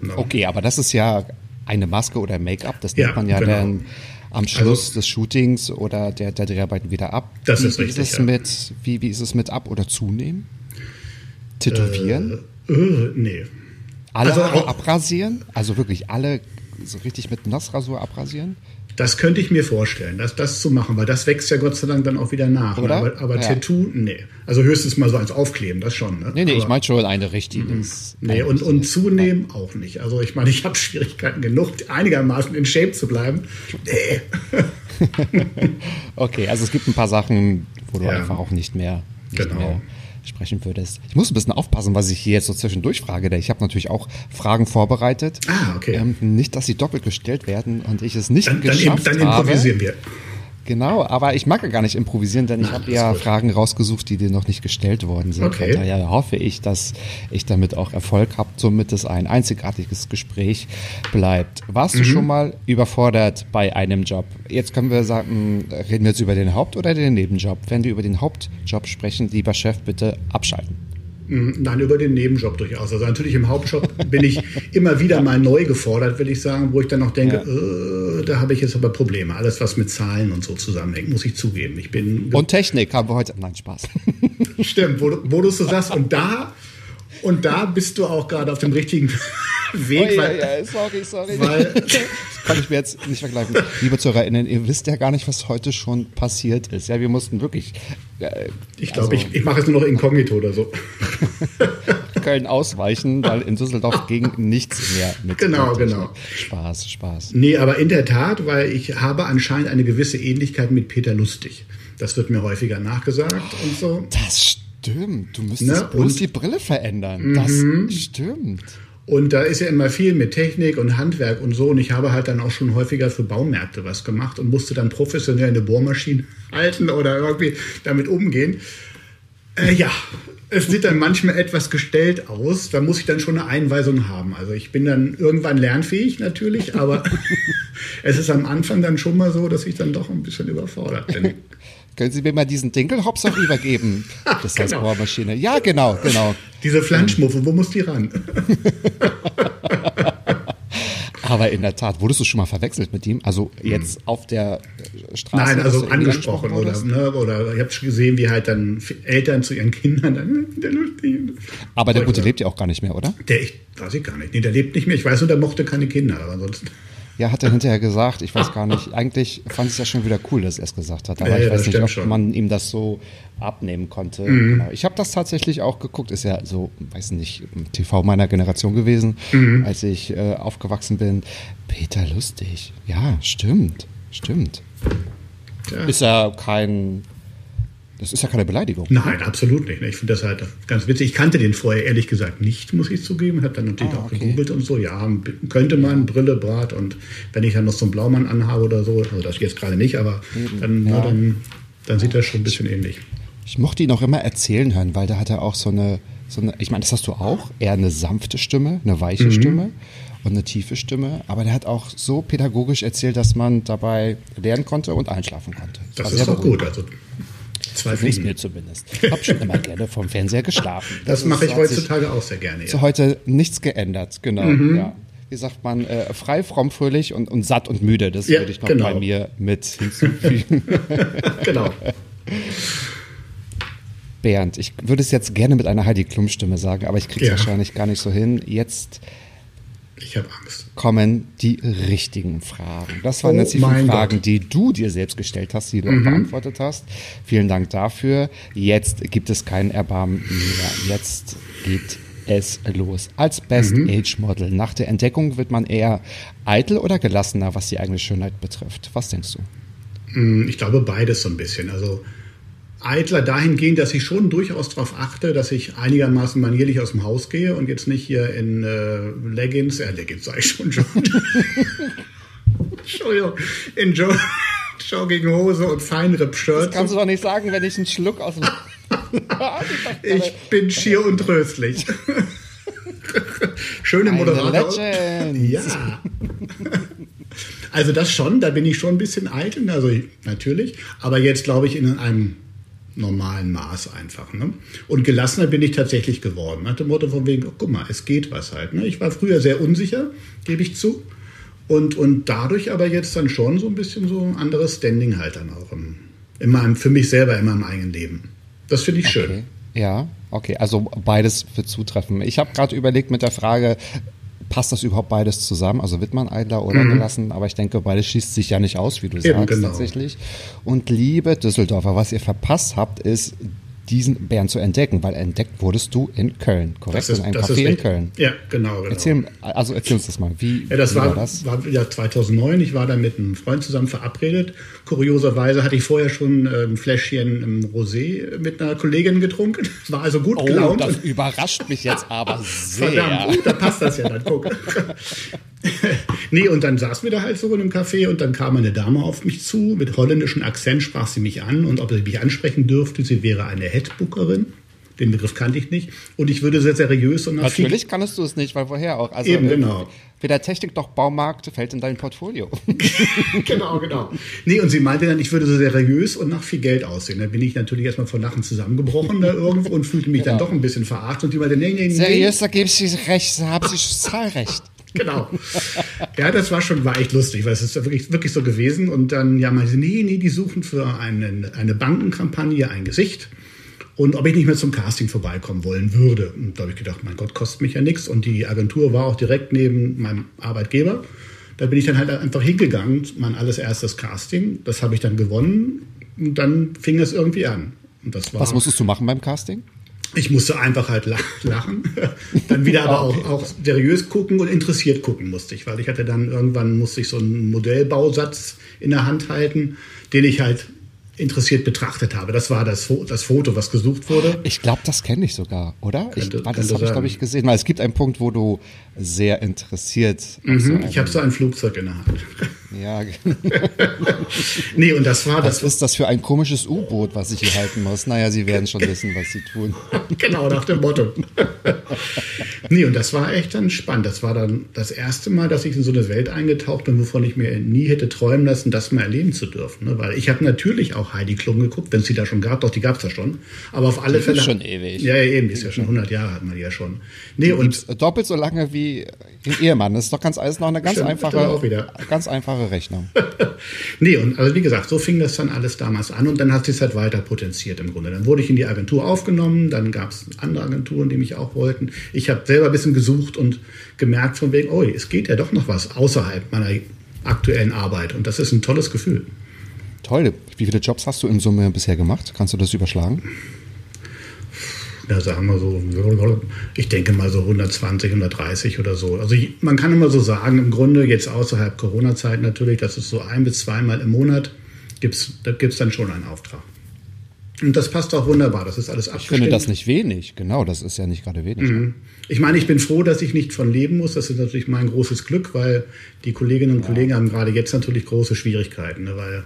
Genau. Okay, aber das ist ja eine Maske oder Make-up. Das Ja, nimmt man ja genau. dann am Schluss Also- des Shootings oder der, der Dreharbeiten wieder ab. Das wie, ist richtig, Ist es ja. mit, wie, wie ist es mit ab- oder zunehmen? Tätowieren? Äh, nee. alle also abrasieren? Also wirklich alle so richtig mit Nassrasur abrasieren? Das könnte ich mir vorstellen, das, das zu machen, weil das wächst ja Gott sei Dank dann auch wieder nach. ne? Oder? Aber, aber Ja. Tattoo, nee. Also höchstens mal so als Aufkleben, das schon. Ne? Nee, nee, aber, ich meine schon eine richtige. Nee, und, und zunehmen auch nicht. Also ich meine, ich habe Schwierigkeiten genug, einigermaßen in Shape zu bleiben. Nee. <laughs> Okay, also es gibt ein paar Sachen, wo du Ja. einfach auch nicht mehr, Genau. sprechen würdest. Ich muss ein bisschen aufpassen, was ich hier jetzt so zwischendurch frage, denn ich habe natürlich auch Fragen vorbereitet. Ah, okay. Ähm, nicht, dass sie doppelt gestellt werden und ich es nicht Dann, dann, geschafft dann habe. improvisieren wir. Genau, aber ich mag ja gar nicht improvisieren, denn ich habe ja. Fragen rausgesucht, die dir noch nicht gestellt worden sind. Okay. Von daher hoffe ich, dass ich damit auch Erfolg habe, somit es ein einzigartiges Gespräch bleibt. Warst Mhm. du schon mal überfordert bei einem Job? Jetzt können wir sagen, reden wir jetzt über den Haupt- oder den Nebenjob? Wenn wir über den Hauptjob sprechen, lieber Chef, bitte abschalten. Mm, Nein, über den Nebenjob durchaus. Also natürlich im Hauptjob <laughs> bin ich immer wieder mal neu gefordert, will ich sagen, wo ich dann noch denke, äh, da habe ich jetzt aber Probleme. Alles, was mit Zahlen und so zusammenhängt, muss ich zugeben. Ich bin Und Technik haben wir heute. Nein, Spaß. Stimmt, wo, du- wo du so sagst. Und da, und da bist du auch gerade auf dem richtigen Weg. weil, sorry, sorry. weil- das <laughs> kann ich mir jetzt nicht vergleichen. Liebe ZuhörerInnen, ihr wisst ja gar nicht, was heute schon passiert ist. Ja, wir mussten wirklich äh, ich glaube, also ich, ich mache jetzt nur noch Inkognito oder so. <laughs> Köln ausweichen, weil in Düsseldorf ging nichts mehr mit. Genau, genau. Spaß, Spaß. Nee, aber in der Tat, weil ich habe anscheinend eine gewisse Ähnlichkeit mit Peter Lustig. Das wird mir häufiger nachgesagt und so. Das stimmt. Du müsstest Ne, bloß und- die Brille verändern. Das stimmt. Und da ist ja immer viel mit Technik und Handwerk und so. Und ich habe halt dann auch schon häufiger für Baumärkte was gemacht und musste dann professionell eine Bohrmaschine <laughs> halten oder irgendwie damit umgehen. Äh, ja, es sieht dann manchmal etwas gestellt aus. Da muss ich dann schon eine Einweisung haben. Also ich bin dann irgendwann lernfähig natürlich, aber <laughs> es ist am Anfang dann schon mal so, dass ich dann doch ein bisschen überfordert bin. <laughs> Können Sie mir mal diesen Dinkelhops auch übergeben? <laughs> Das heißt Genau. Bohrmaschine. Ja, genau, genau. Diese Flanschmuffe, wo muss die ran? <laughs> Aber in der Tat, wurdest du schon mal verwechselt mit ihm? Also jetzt auf der äh, Straße? Nein, also angesprochen oder, ne, oder ich habe schon gesehen, wie halt dann Eltern zu ihren Kindern dann der lustig. Aber der. Gute lebt ja auch gar nicht mehr, oder? Der ich weiß ich gar nicht. Nee, der lebt nicht mehr. Ich weiß nur, der mochte keine Kinder, aber ansonsten. Ja, hat er hinterher gesagt. Ich weiß gar nicht. Eigentlich fand ich es ja schon wieder cool, dass er es gesagt hat. Aber Ja, ich ja, weiß nicht, ob schon. man ihm das so abnehmen konnte. Mhm. Genau. Ich habe das tatsächlich auch geguckt. Ist ja so, weiß nicht, TV meiner Generation gewesen, Mhm. als ich äh, aufgewachsen bin. Peter Lustig. Ja, stimmt. Stimmt. Ja. Ist ja kein. Das ist ja keine Beleidigung. Nein, absolut nicht. Ich finde das halt ganz witzig. Ich kannte den vorher ehrlich gesagt nicht, muss ich zugeben. Habe dann natürlich Ah, auch okay. gegoogelt und so. Ja, könnte man, Brille, Bart und wenn ich dann noch so einen Blaumann anhabe oder so, also das jetzt gerade nicht, aber dann, ja. na, dann, dann sieht das schon ein bisschen ähnlich. Ich mochte ihn auch immer erzählen hören, weil da hat er auch so eine, so eine ich meine, das hast du auch, eher eine sanfte Stimme, eine weiche Mhm. Stimme und eine tiefe Stimme, aber der hat auch so pädagogisch erzählt, dass man dabei lernen konnte und einschlafen konnte. Das War ist doch gut. Also zwei Fliegen. mir zumindest. Hab schon immer gerne vom Fernseher geschlafen. Das mache ich hat sich heutzutage auch sehr gerne. Zu Ja. heute nichts geändert, genau. Mhm. Ja. Wie sagt man, äh, frei, fromm, fröhlich und, und satt und müde. Das Ja, würde ich noch genau. bei mir mit hinzufügen. <laughs> genau. Bernd, ich würde es jetzt gerne mit einer Heidi Klum-Stimme sagen, aber ich kriege es Ja. wahrscheinlich gar nicht so hin. Jetzt Ich habe Angst. kommen die richtigen Fragen. Das waren Oh jetzt die Fragen, Gott. die du dir selbst gestellt hast, die du auch beantwortet hast. Vielen Dank dafür. Jetzt gibt es kein Erbarmen mehr. Jetzt geht es los. Als Best Age Model nach der Entdeckung wird man eher eitel oder gelassener, was die eigene Schönheit betrifft. Was denkst du? Hm, Ich glaube beides so ein bisschen. Also eitler dahingehend, dass ich schon durchaus darauf achte, dass ich einigermaßen manierlich aus dem Haus gehe und jetzt nicht hier in äh, Leggings, äh, Leggings sag ich schon schon. <laughs> Entschuldigung, in jo Jogginghose und Feinripp-Shirt. Kannst du doch nicht sagen, wenn ich einen Schluck aus dem... <laughs> Ich bin schier und tröstlich. Schöne Moderator. Ja. Also das schon, da bin ich schon ein bisschen eitel, also ich- natürlich, aber jetzt glaube ich in einem normalen Maß einfach. Ne? Und gelassener bin ich tatsächlich geworden. Nach dem Motto von wegen, oh, guck mal, es geht was halt. Ne? Ich war früher sehr unsicher, gebe ich zu. Und, und dadurch aber jetzt dann schon so ein bisschen so ein anderes Standing halt dann auch im, in meinem, für mich selber in meinem eigenen Leben. Das finde ich schön. Okay. Ja, okay, also beides wird zutreffen. Ich habe gerade überlegt mit der Frage, passt das überhaupt beides zusammen? Also wird man eitler oder gelassen? Aber ich denke, beides schließt sich ja nicht aus, wie du sagst genau. tatsächlich. Und liebe Düsseldorfer, was ihr verpasst habt, ist diesen Bären zu entdecken, weil entdeckt wurdest du in Köln, korrekt? in einem Café in. Köln. Ja, genau. genau. Erzähl, also erzähl uns das mal. Wie, Ja, das wie war, das? war ja 2009. Ich war da mit einem Freund zusammen verabredet. Kurioserweise hatte ich vorher schon ein Fläschchen ähm, Rosé mit einer Kollegin getrunken. <laughs> War also gut Oh, gelaunt. das überrascht mich jetzt aber <laughs> sehr. Verdammt, gut, da passt das ja dann, guck. <laughs> nee, und dann saßen wir da halt so in einem Café und dann kam eine Dame auf mich zu. Mit holländischem Akzent sprach sie mich an und ob sie mich ansprechen dürfte. Sie wäre eine Headbookerin. Den Begriff kannte ich nicht. Und ich würde sehr seriös und nach viel- Natürlich kannst du es nicht, weil woher auch? Also, Eben, äh, genau. Weder Technik noch Baumarkt fällt in dein Portfolio. <laughs> <laughs> genau, genau. Nee, und sie meinte dann, ich würde so seriös und nach viel Geld aussehen. Da bin ich natürlich erstmal vor Lachen zusammengebrochen da irgendwo und fühlte mich dann doch ein bisschen verarscht. Und die meinte, nee, nee, nee. Seriös, da gebe ich recht, da habe ich Zahlrecht. <laughs> Genau. Ja, das war schon, war echt lustig, weil es ist wirklich, wirklich so gewesen. Und dann, ja, meinte sie, nee, nee, die suchen für eine, eine Bankenkampagne ein Gesicht. Und ob ich nicht mehr zum Casting vorbeikommen wollen würde. Und da habe ich gedacht, mein Gott, kostet mich ja nichts. Und die Agentur war auch direkt neben meinem Arbeitgeber. Da bin ich dann halt einfach hingegangen, mein alles erstes Casting. Das habe ich dann gewonnen. Und dann fing es irgendwie an. War, Was musstest du machen beim Casting? ich musste einfach halt lach- lachen. <laughs> dann wieder aber auch, auch seriös gucken und interessiert gucken musste ich, weil ich hatte dann irgendwann musste ich so einen Modellbausatz in der Hand halten, den ich halt interessiert betrachtet habe. Das war das, das Foto, was gesucht wurde. Ich glaube, das kenne ich sogar, oder? Könnte- ich, das habe ich, glaube ich, gesehen. Weil es gibt einen Punkt, wo du sehr interessiert. auf so Mhm. Ich habe so ein Flugzeug in der Hand. <laughs> ja, <laughs> nee, und das war was das. ist das für ein komisches U-Boot, was ich hier halten muss? Naja, Sie werden schon <laughs> wissen, was Sie tun. genau nach dem Motto. nee, und das war echt dann spannend. Das war dann das erste Mal, dass ich in so eine Welt eingetaucht bin, wovon ich mir nie hätte träumen lassen, das mal erleben zu dürfen. Ne? Weil ich habe natürlich auch noch Heidi Klum geguckt, wenn es die da schon gab. Doch, die gab es ja schon. Aber auf alle Die ist Fälle. schon ewig. Ja, ja, eben. Die ist ja schon 100 Jahre, hat man die ja schon. Nee, und doppelt so lange wie ein Ehemann. Das ist doch ganz alles noch eine ganz Stimmt, einfache, stimmt auch wieder. <laughs> ganz einfache Rechnung. <laughs> Nee, und also wie gesagt, so fing das dann alles damals an und dann hat sich halt weiter potenziert im Grunde. Dann wurde ich in die Agentur aufgenommen, dann gab es andere Agenturen, die mich auch wollten. Ich habe selber ein bisschen gesucht und gemerkt von wegen, oh, es geht ja doch noch was außerhalb meiner aktuellen Arbeit und das ist ein tolles Gefühl. Toll. Wie viele Jobs hast du in Summe bisher gemacht? Kannst du das überschlagen? Ja, sagen wir so, ich denke mal so 120, 130 oder so. Also ich- man kann immer so sagen, im Grunde jetzt außerhalb Corona-Zeit natürlich, das ist so ein bis zweimal im Monat, gibt's, da gibt es dann schon einen Auftrag. Und das passt auch wunderbar, das ist alles Ich abgestimmt. finde das nicht wenig. Genau, das ist ja nicht gerade wenig. Mhm. Ich meine, ich bin froh, dass ich nicht von leben muss. Das ist natürlich mein großes Glück, weil die Kolleginnen und Kollegen haben gerade jetzt natürlich große Schwierigkeiten, ne? weil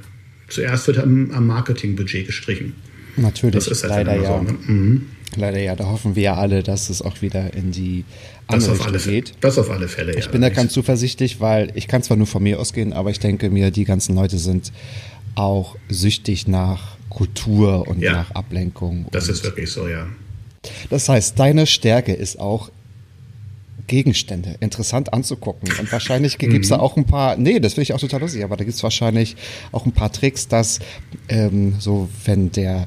zuerst wird am, am Marketingbudget gestrichen. Natürlich, Das ist halt leider immer ja. so. Ne? Mhm. Leider ja. Da hoffen wir ja alle, dass es auch wieder in die Das, auf alle, geht. das auf alle Fälle. Ich bin da ganz zuversichtlich, weil ich kann zwar nur von mir ausgehen, aber ich denke mir, die ganzen Leute sind auch süchtig nach Kultur und Ja. nach Ablenkung. Das ist wirklich so, ja. Das heißt, deine Stärke ist auch Gegenstände interessant anzugucken. Und wahrscheinlich <laughs> gibt es Mhm. da auch ein paar, nee, das finde ich auch total lustig, aber da gibt es wahrscheinlich auch ein paar Tricks, dass ähm, so, wenn der,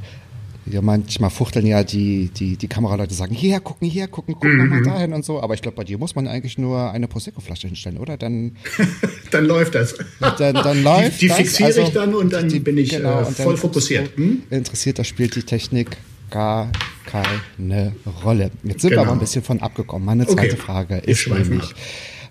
ja, manchmal fuchteln ja die, die, die Kameraleute sagen, hierher gucken, hierher gucken, gucken Mhm. dahin und so. Aber ich glaube, bei dir muss man eigentlich nur eine Prosecco-Flasche hinstellen, oder? Dann, <laughs> Dann läuft das. dann, dann läuft die das. fixiere Also, ich dann und dann die- bin ich genau, äh, voll fokussiert. Hm? Interessiert, da spielt die Technik gar keine Rolle. Jetzt sind wir Genau. aber ein bisschen von abgekommen. Meine zweite Okay. Frage Wir ist schweifen nämlich, ab.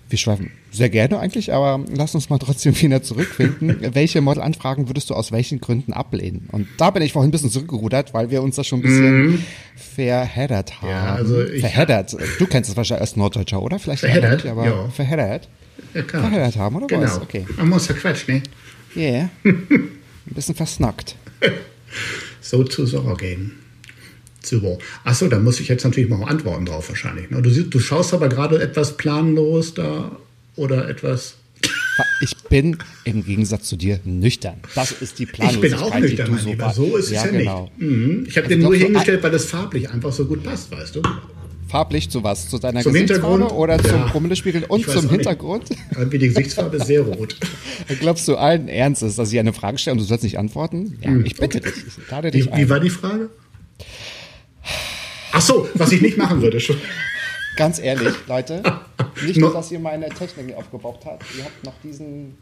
wir schweifen sehr gerne eigentlich, aber lass uns mal trotzdem <laughs> wieder zurückfinden. Welche Modelanfragen würdest du aus welchen Gründen ablehnen? Und da bin ich vorhin ein bisschen zurückgerudert, weil wir uns da schon ein bisschen verheddert haben. Ja, also ich- verheddert. Du kennst es wahrscheinlich als Norddeutscher, oder? Vielleicht Verheddert, nicht, aber ja. verheddert. Ja, klar. Verheddert haben, oder Genau. was? Okay. Man muss verquetscht, ne? Yeah. <laughs> Ein bisschen versnackt. So. Achso, da muss ich jetzt natürlich mal antworten drauf wahrscheinlich. ne? Du, du schaust aber gerade etwas planlos da oder etwas. <laughs> Ich bin im Gegensatz zu dir nüchtern. Das ist die Ich Planlosigkeit, bin auch nüchtern, mein so Lieber. So ist es ja, genau. nicht. Mhm. Ich habe Also den nur hingestellt, weil das farblich einfach so gut passt, weißt du? Farblich zu was? Zu deiner Zum Gesichtsfarbe Hintergrund? oder zum Ja. Promillespiegel und Ich zum nicht. Hintergrund? Irgendwie die Gesichtsfarbe ist sehr rot. <laughs> Glaubst du allen Ernstes, dass ich eine Frage stelle und du sollst nicht antworten? Ja, ich bitte dich. Ich lade dich Wie, ein. wie war die Frage? Ach so, was ich nicht machen würde. schon. Ganz ehrlich, Leute, <laughs> nicht nur, dass ihr meine Technik aufgebaut habt, ihr habt noch diesen...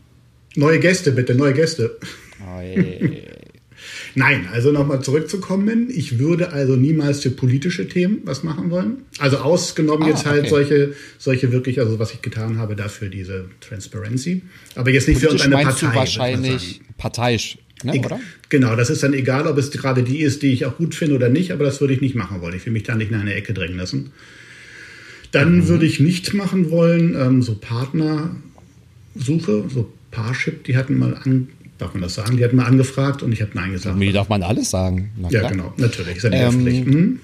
Neue Gäste, bitte, neue Gäste. Oh, je. <laughs> Nein, also nochmal zurückzukommen. Ich würde also niemals für politische Themen was machen wollen. Also ausgenommen Ah, jetzt halt okay. solche, solche wirklich, also was ich getan habe, dafür diese Transparency. Aber jetzt nicht für Politisch irgendeine meinst Partei. du wahrscheinlich parteiisch, ne, oder? Genau, das ist dann egal, ob es gerade die ist, die ich auch gut finde oder nicht, aber das würde ich nicht machen wollen. Ich will mich da nicht in eine Ecke drängen lassen. Dann Mhm. würde ich nicht machen wollen, ähm, so Partnersuche, so Parship, die hatten mal an, darf man das sagen, die hatten mal angefragt und ich habe Nein gesagt. Mir darf man alles sagen. Na Ja, klar. genau, natürlich, ist ja Ähm. Hm?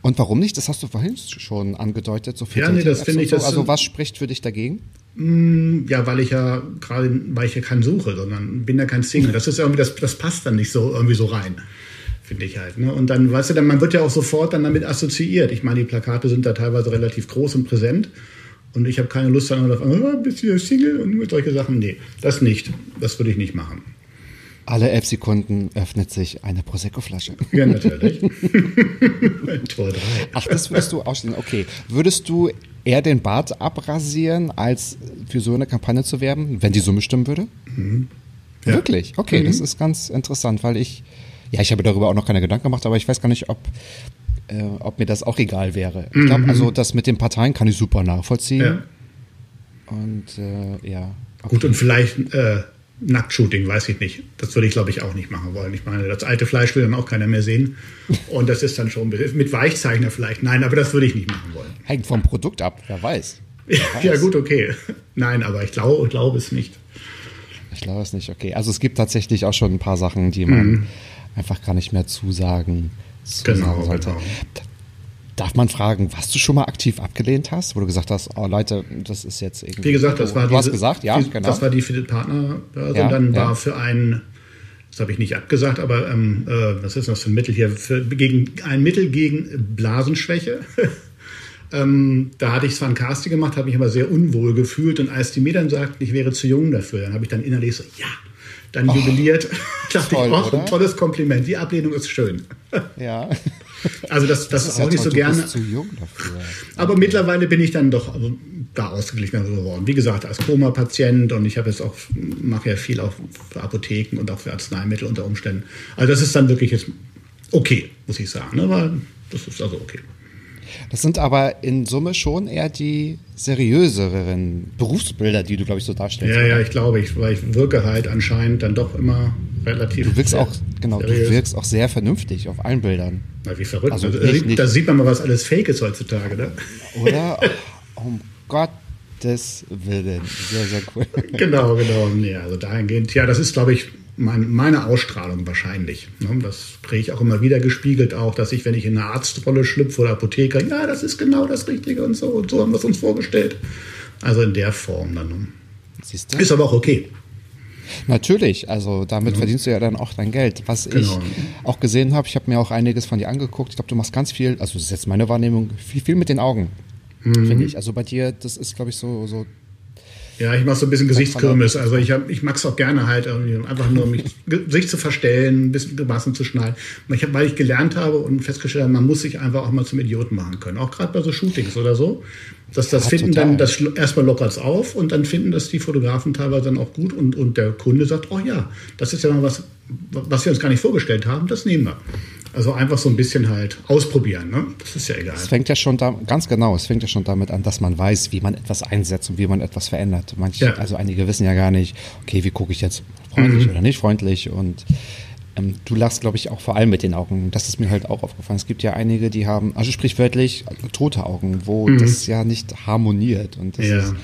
Und warum nicht? Das hast du vorhin schon angedeutet. So Ja, nee, das finde ich, So. das Also was spricht für dich dagegen? Ja, weil ich ja gerade, weil ich ja keinen suche, sondern bin ja kein Single. Das ist irgendwie, das, das passt dann nicht so irgendwie so rein, finde ich halt. Ne? Und dann, weißt du, dann, man wird ja auch sofort dann damit assoziiert. Ich meine, die Plakate sind da teilweise relativ groß und präsent. Und ich habe keine Lust dann auf, oh, bist du ja Single und mit solche Sachen. Nee, das nicht. Das würde ich nicht machen. Alle elf Sekunden öffnet sich eine Prosecco-Flasche. Ja, natürlich. <laughs> Tor 3. Ach, das würdest du ausstellen. Okay. Würdest du eher den Bart abrasieren, als für so eine Kampagne zu werben, wenn die Summe stimmen würde? Mhm. Ja. Wirklich? Okay, das ist ganz interessant, weil ich, ja, ich habe darüber auch noch keine Gedanken gemacht, aber ich weiß gar nicht, ob, äh, ob mir das auch egal wäre. Ich glaube, also das mit den Parteien kann ich super nachvollziehen. Mhm. Ja. Und äh, ja. Gut, und vielleicht äh, Nacktshooting, weiß ich nicht. Das würde ich, glaube ich, auch nicht machen wollen. Ich meine, das alte Fleisch will dann auch keiner mehr sehen. Und das ist dann schon mit Weichzeichner vielleicht. Nein, aber das würde ich nicht machen wollen. Hängt vom Produkt ab, wer weiß. <laughs> Ja, gut, okay. Nein, aber ich glaube, glaube es nicht. Ich glaube es nicht, okay. Also es gibt tatsächlich auch schon ein paar Sachen, die man einfach gar nicht mehr zusagen, zusagen Mhm. Genau, sollte. genau. Darf man fragen, was du schon mal aktiv abgelehnt hast, wo du gesagt hast, oh Leute, das ist jetzt irgendwie. Wie gesagt, das war Du hast diese- gesagt, ja, die, genau. Das war die Philipp Partnerbörse. Ja, und dann ja. war für ein Das habe ich nicht abgesagt, aber ähm, äh, was ist das für ein Mittel hier? Für, gegen, ein Mittel gegen Blasenschwäche. <laughs> ähm, da hatte ich zwar ein Casting gemacht, habe mich aber sehr unwohl gefühlt. Und als die mir dann sagten, ich wäre zu jung dafür, dann habe ich dann innerlich so, ja, dann jubiliert. <laughs> dachte toll, ich, oh, ein tolles Kompliment. Die Ablehnung ist schön. <laughs> Ja. <laughs> Also das, das, ist auch ja nicht so du gerne. bist zu jung dafür. Aber mittlerweile bin ich dann doch also, da ausgeglichener geworden. Wie gesagt, als Koma-Patient und ich habe jetzt auch, mache ja viel auch für Apotheken und auch für Arzneimittel unter Umständen. Also das ist dann wirklich jetzt okay, muss ich sagen. Ne? Aber das ist also okay. Das sind aber in Summe schon eher die seriöseren Berufsbilder, die du, glaube ich, so darstellst. Ja, oder? ja, ich glaube, ich, weil ich wirke halt anscheinend dann doch immer relativ. Du wirkst auch, genau, du wirkst auch sehr vernünftig auf allen Bildern. Na, wie verrückt. Also Also, nicht- da, sieht, nicht- sieht man mal, was alles fake ist heutzutage. Ne? Oder? <laughs> um Gottes Willen. Sehr, sehr cool. <laughs> Genau, genau. Nee, also dahingehend, ja, das ist, glaube ich, mein, meine Ausstrahlung wahrscheinlich. Ne? Das kriege ich auch immer wieder gespiegelt, auch, dass ich, wenn ich in eine Arztrolle schlüpfe oder Apotheker, ja, das ist genau das Richtige und so und so haben wir es uns vorgestellt. Also in der Form dann. ne? Siehst du? Ist aber auch okay. Natürlich, also damit verdienst du ja dann auch dein Geld. Was ich Genau. auch gesehen habe, ich habe mir auch einiges von dir angeguckt. Ich glaube, du machst ganz viel, also das ist jetzt meine Wahrnehmung, viel, viel mit den Augen, Mhm. finde ich. Also bei dir, das ist, glaube ich, so, so Ja, ich mache so ein bisschen Gesichtskirmes. Also ich, hab- ich mag es auch gerne halt einfach nur, mich <laughs> Gesicht zu verstellen, ein bisschen Grimassen zu schneiden. Ich hab, weil ich gelernt habe und festgestellt habe, man muss sich einfach auch mal zum Idioten machen können. Auch gerade bei so Shootings oder so. Dass das Ja, finden total. dann, das erstmal lockert es auf und dann finden das die Fotografen teilweise dann auch gut und, und der Kunde sagt, oh ja, das ist ja mal was, was wir uns gar nicht vorgestellt haben, das nehmen wir. Also einfach so ein bisschen halt ausprobieren, ne? Das ist ja egal. Es fängt ja schon da, ganz genau, es fängt ja schon damit an, dass man weiß, wie man etwas einsetzt und wie man etwas verändert. Manche, Ja. also einige wissen ja gar nicht, okay, wie gucke ich jetzt freundlich Mhm. oder nicht freundlich und ähm, du lachst, glaube ich, auch vor allem mit den Augen. Das ist mir halt auch aufgefallen. Es gibt ja einige, die haben, also sprichwörtlich tote Augen, wo das ja nicht harmoniert und das Mhm. Ja. ist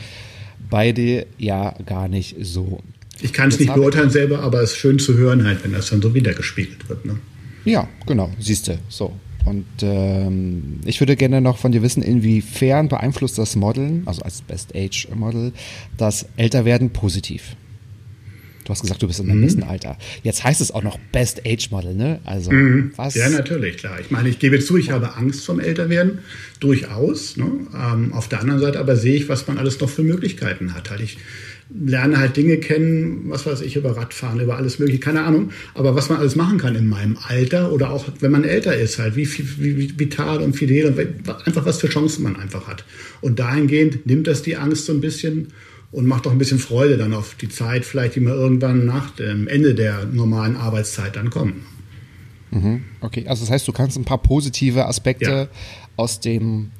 bei dir ja gar nicht so. Ich kann es nicht beurteilen selber, aber es ist schön zu hören halt, wenn das dann so wiedergespiegelt wird, ne? Ja, genau, siehst du, so. Und ähm, ich würde gerne noch von dir wissen, inwiefern beeinflusst das Modeln, also als Best Age Model, das Älterwerden positiv? Du hast gesagt, du bist in Mhm. deinem besten Alter. Jetzt heißt es auch noch Best Age Model, ne? Also was? Mhm. Ja, natürlich, klar. Ich meine, ich gebe zu, ich habe Angst vom Älterwerden, durchaus. Ne? Ähm, auf der anderen Seite aber sehe ich, was man alles noch für Möglichkeiten hat. Halt ich lerne halt Dinge kennen, was weiß ich, über Radfahren, über alles mögliche, keine Ahnung. Aber was man alles machen kann in meinem Alter oder auch wenn man älter ist, halt, wie, viel- wie, wie vital und fidel und einfach was für Chancen man einfach hat. Und dahingehend nimmt das die Angst so ein bisschen und macht auch ein bisschen Freude dann auf die Zeit, vielleicht, die wir irgendwann nach dem Ende der normalen Arbeitszeit dann kommen. Okay, also das heißt, du kannst ein paar positive Aspekte Ja. aus dem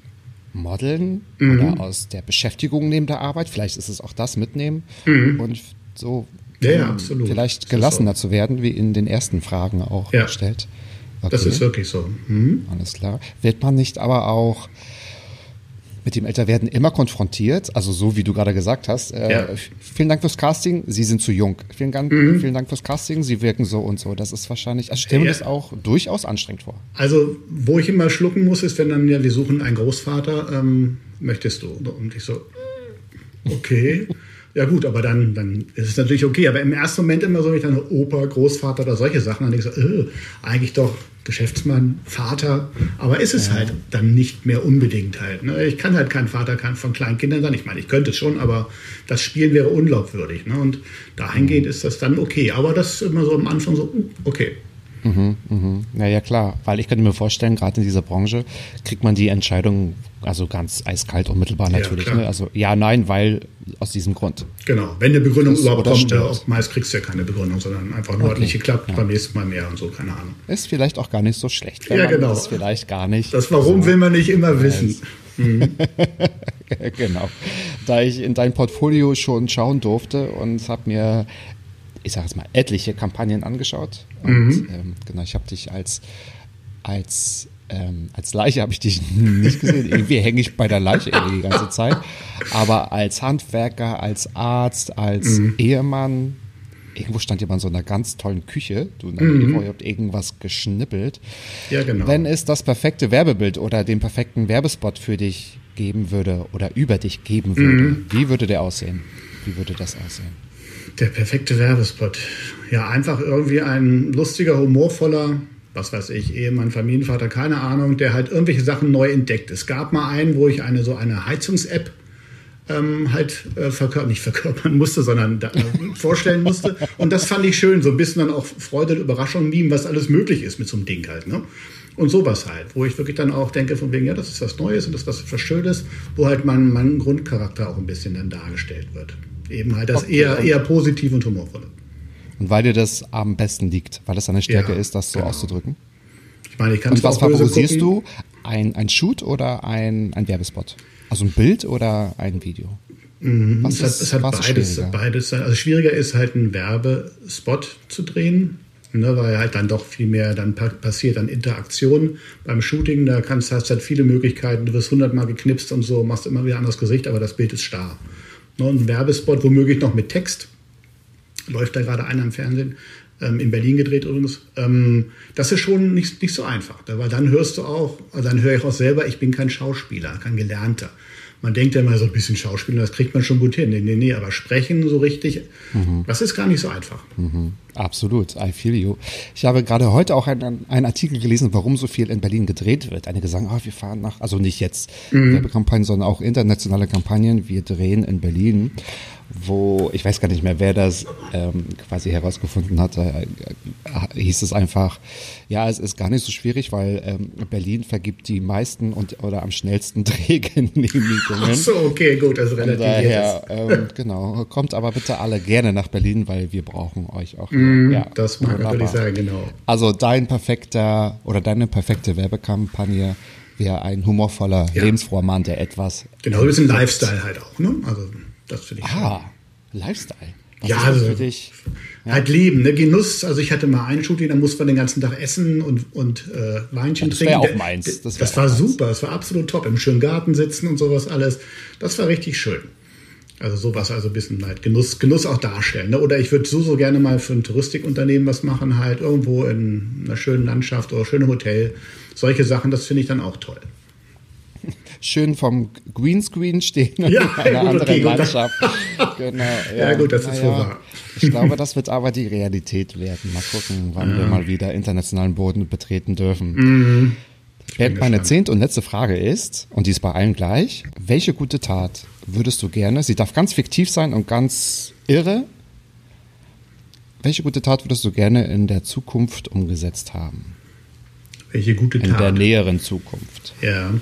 Modeln Mhm. oder aus der Beschäftigung neben der Arbeit, vielleicht ist es auch das mitnehmen und so Mhm. Ja, ja, absolut. vielleicht Das gelassener so. zu werden, wie in den ersten Fragen auch Ja. gestellt. Das Okay. ist wirklich so. Mhm. Alles klar. Wird man nicht aber auch mit dem Älterwerden immer konfrontiert? Also so wie du gerade gesagt hast. Äh, Ja. Vielen Dank fürs Casting. Sie sind zu jung. Vielen Dank, Mhm. vielen Dank fürs Casting. Sie wirken so und so. Das ist wahrscheinlich. Also ich stelle mir Ja. das auch durchaus anstrengend vor. Also, wo ich immer schlucken muss, ist, wenn dann, ja, wir suchen einen Großvater, ähm, möchtest du? Und ich so, okay. Ja gut, aber dann, dann ist es natürlich okay. Aber im ersten Moment immer so, wenn ich dann Opa, Großvater oder solche Sachen, dann denke ich so, äh, eigentlich doch Geschäftsmann, Vater. Aber ist es halt dann nicht mehr unbedingt halt. Ne? Ich kann halt kein Vater kann von kleinen Kindern sein. Ich meine, ich könnte es schon, aber das Spielen wäre unglaubwürdig. Ne? Und dahingehend ist das dann okay. Aber das ist immer so am Anfang so, uh, okay. Ja, ja, klar. Weil ich könnte mir vorstellen, gerade in dieser Branche kriegt man die Entscheidung also ganz eiskalt unmittelbar Ja, natürlich. klar. ne? Also ja, nein, weil aus diesem Grund. Genau, wenn eine Begründung Das überhaupt kommt, äh, meist kriegst du ja keine Begründung, sondern einfach nur hat nicht geklappt, beim nächsten Mal mehr und so, keine Ahnung. Ist vielleicht auch gar nicht so schlecht. Ja, genau. Das vielleicht gar nicht. Das Warum will man nicht immer wissen. <laughs> genau. Da ich in dein Portfolio schon schauen durfte und habe mir, ich sage jetzt mal, etliche Kampagnen angeschaut. Und ähm, genau, ich habe dich als, als, ähm, als Leiche habe ich dich <laughs> nicht gesehen. Irgendwie hänge ich bei der Leiche die ganze Zeit. Aber als Handwerker, als Arzt, als Ehemann, irgendwo stand jemand in so einer ganz tollen Küche. Du, mhm. ihr habt irgendwas geschnippelt. Ja, genau. Wenn es das perfekte Werbebild oder den perfekten Werbespot für dich geben würde oder über dich geben würde, Mhm. wie würde der aussehen? Wie würde das aussehen? Der perfekte Werbespot. Ja, einfach irgendwie ein lustiger, humorvoller, was weiß ich, Ehemann, Familienvater, keine Ahnung, der halt irgendwelche Sachen neu entdeckt. Es gab mal einen, wo ich eine so eine Heizungs-App ähm, halt äh, verkörpern, nicht verkörpern musste, sondern da, äh, vorstellen musste. Und das fand ich schön, so ein bisschen dann auch Freude und Überraschung nehmen, was alles möglich ist mit so einem Ding halt. Ne? Und sowas halt, wo ich wirklich dann auch denke, von wegen, ja, das ist was Neues und das ist was, was Schönes, wo halt mein, mein Grundcharakter auch ein bisschen dann dargestellt wird. Eben halt das Okay. eher, eher positiv und humorvolle. Und weil dir das am besten liegt, weil es deine Stärke Ja, ist, das so genau. auszudrücken. Ich meine, ich kann Und was favorisierst du? Ein, ein Shoot oder ein, ein Werbespot? Also ein Bild oder ein Video? Mhm. Es hat, ist- es hat beides, schwieriger? beides. Also schwieriger ist halt einen Werbespot zu drehen, ne, weil halt dann doch viel mehr dann pa passiert an Interaktion beim Shooting. Da kannst hast halt viele Möglichkeiten. Du wirst hundertmal geknipst und so, machst immer wieder anderes Gesicht, aber das Bild ist starr. Ne, ein Werbespot womöglich noch mit Text läuft da gerade einer im Fernsehen, ähm, in Berlin gedreht übrigens. Ähm, das ist schon nicht, nicht so einfach, weil dann hörst du auch, also dann höre ich auch selber, ich bin kein Schauspieler, kein Gelernter. Man denkt ja immer so ein bisschen Schauspieler, das kriegt man schon gut hin. Nee, nee, nee, aber sprechen so richtig, das ist gar nicht so einfach. Absolut, I feel you. Ich habe gerade heute auch einen, einen Artikel gelesen, warum so viel in Berlin gedreht wird. Einige sagen, ah, wir fahren nach, also nicht jetzt Werbekampagnen, sondern auch internationale Kampagnen. Wir drehen in Berlin, wo, ich weiß gar nicht mehr, wer das ähm, quasi herausgefunden hat, äh, hieß es einfach, ja, es ist gar nicht so schwierig, weil ähm, Berlin vergibt die meisten und oder am schnellsten <laughs> Drehgenehmigungen. Ach so, okay, gut, also Von relativ daher, ähm, genau, kommt aber bitte alle gerne nach Berlin, weil wir brauchen euch auch. Mhm, ja, das mag wunderbar. natürlich sein, genau. Also dein perfekter oder deine perfekte Werbekampagne wäre ein humorvoller, Ja. lebensfroher Mann, der etwas. Genau, ein bisschen Lifestyle halt auch, ne? Also, das finde ich. Ah, Lifestyle. Was Ja, das also- für dich? Halt Leben, ne? Genuss. Also ich hatte mal ein Shooting, da musste man den ganzen Tag essen und, und äh, Weinchen Das trinken. wär auch Der- meins. Das Das, auch war meins. super, das war absolut top. Im schönen Garten sitzen und sowas alles. Das war richtig schön. Also sowas, also ein bisschen halt Genuss, Genuss auch darstellen. Ne? Oder ich würde so, so gerne mal für ein Touristikunternehmen was machen, halt irgendwo in einer schönen Landschaft oder schönem Hotel. Solche Sachen, das finde ich dann auch toll. Schön vom Greenscreen stehen und Ja, in einer gut, anderen okay. Landschaft. Genau, <laughs> Ja, gut, das ist wohl wahr. Ich glaube, das wird aber die Realität werden. Mal gucken, wann wir mal wieder internationalen Boden betreten dürfen. Mhm. Bernd, meine zehnte und letzte Frage ist, und die ist bei allen gleich, welche gute Tat würdest du gerne, sie darf ganz fiktiv sein und ganz irre, welche gute Tat würdest du gerne in der Zukunft umgesetzt haben? Welche gute In der Tat. näheren Zukunft. Ja.